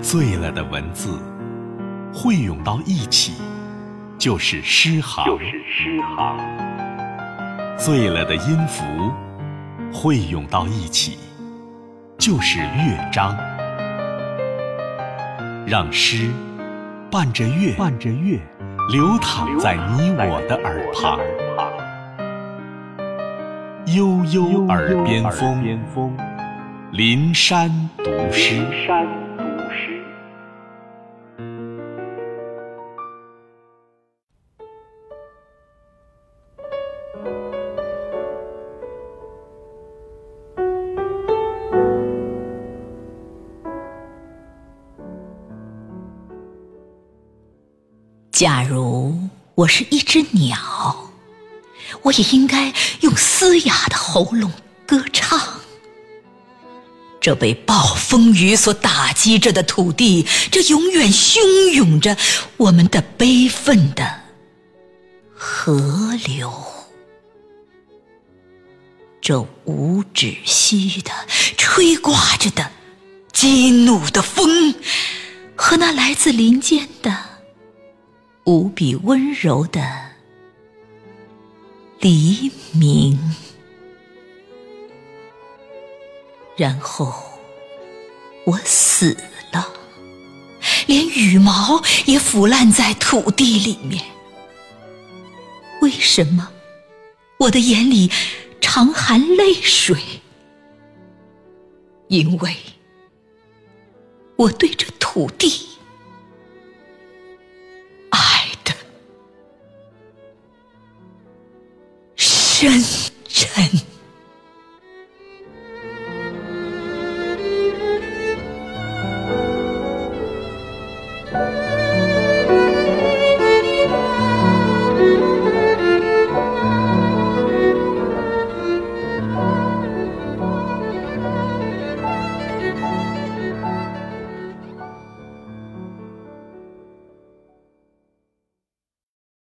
醉了的文字汇涌到一起，就是诗行；就是诗行。醉了的音符汇涌到一起，就是乐章。让诗伴着乐，伴着乐，流淌在你我的耳旁。悠悠耳边风，林山读诗。临山读诗。假如我是一只鸟，我也应该用嘶哑的喉咙歌唱。这被暴风雨所打击着的土地，这永远汹涌着我们的悲愤的河流，这无止息的吹刮着的激怒的风，和那来自林间的。无比温柔的黎明，然后我死了，连羽毛也腐烂在土地里面。为什么我的眼里常含泪水？因为我对这土地。真诚